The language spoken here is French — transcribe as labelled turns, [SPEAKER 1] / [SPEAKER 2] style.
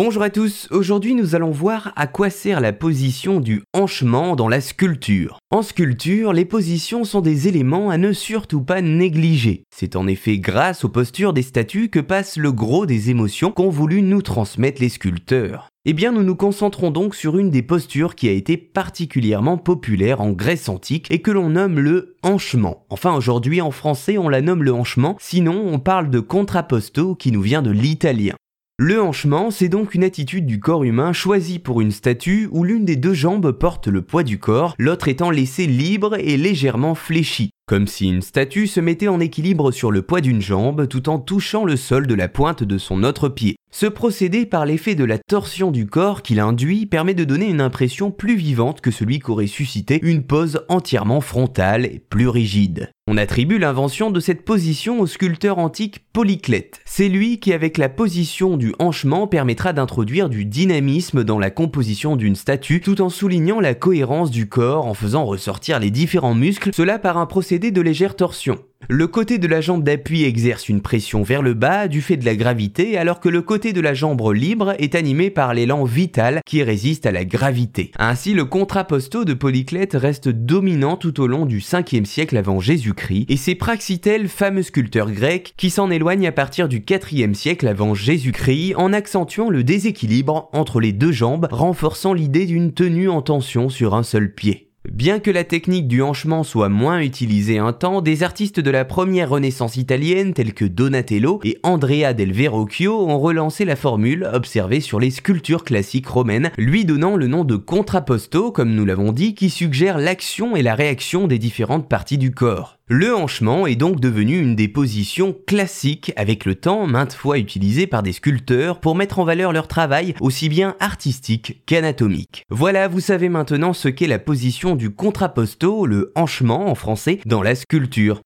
[SPEAKER 1] Bonjour à tous, aujourd'hui nous allons voir à quoi sert la position du hanchement dans la sculpture. En sculpture, les positions sont des éléments à ne surtout pas négliger. C'est en effet grâce aux postures des statues que passe le gros des émotions qu'ont voulu nous transmettre les sculpteurs. Eh bien, nous nous concentrons donc sur une des postures qui a été particulièrement populaire en Grèce antique et que l'on nomme le hanchement. Enfin, aujourd'hui, en français, on la nomme le hanchement, sinon on parle de contrapposto qui nous vient de l'italien. Le hanchement, c'est donc une attitude du corps humain choisie pour une statue où l'une des deux jambes porte le poids du corps, l'autre étant laissée libre et légèrement fléchie, comme si une statue se mettait en équilibre sur le poids d'une jambe tout en touchant le sol de la pointe de son autre pied. Ce procédé, par l'effet de la torsion du corps qu'il induit, permet de donner une impression plus vivante que celui qu'aurait suscité une pose entièrement frontale et plus rigide. On attribue l'invention de cette position au sculpteur antique Polyclète. C'est lui qui, avec la position du hanchement, permettra d'introduire du dynamisme dans la composition d'une statue tout en soulignant la cohérence du corps en faisant ressortir les différents muscles, cela par un procédé de légère torsion. Le côté de la jambe d'appui exerce une pression vers le bas du fait de la gravité, alors que le côté de la jambe libre est animé par l'élan vital qui résiste à la gravité. Ainsi, le contrapposto de Polyclète reste dominant tout au long du 5e siècle avant Jésus-Christ, et c'est Praxitèle, fameux sculpteur grec, qui s'en éloigne à partir du 4e siècle avant Jésus-Christ en accentuant le déséquilibre entre les deux jambes, renforçant l'idée d'une tenue en tension sur un seul pied. Bien que la technique du hanchement soit moins utilisée un temps, des artistes de la première renaissance italienne tels que Donatello et Andrea del Verrocchio ont relancé la formule observée sur les sculptures classiques romaines, lui donnant le nom de contrapposto, comme nous l'avons dit, qui suggère l'action et la réaction des différentes parties du corps. Le hanchement est donc devenu une des positions classiques avec le temps maintes fois utilisée par des sculpteurs pour mettre en valeur leur travail aussi bien artistique qu'anatomique. Voilà, vous savez maintenant ce qu'est la position du contrapposto, le hanchement en français, dans la sculpture.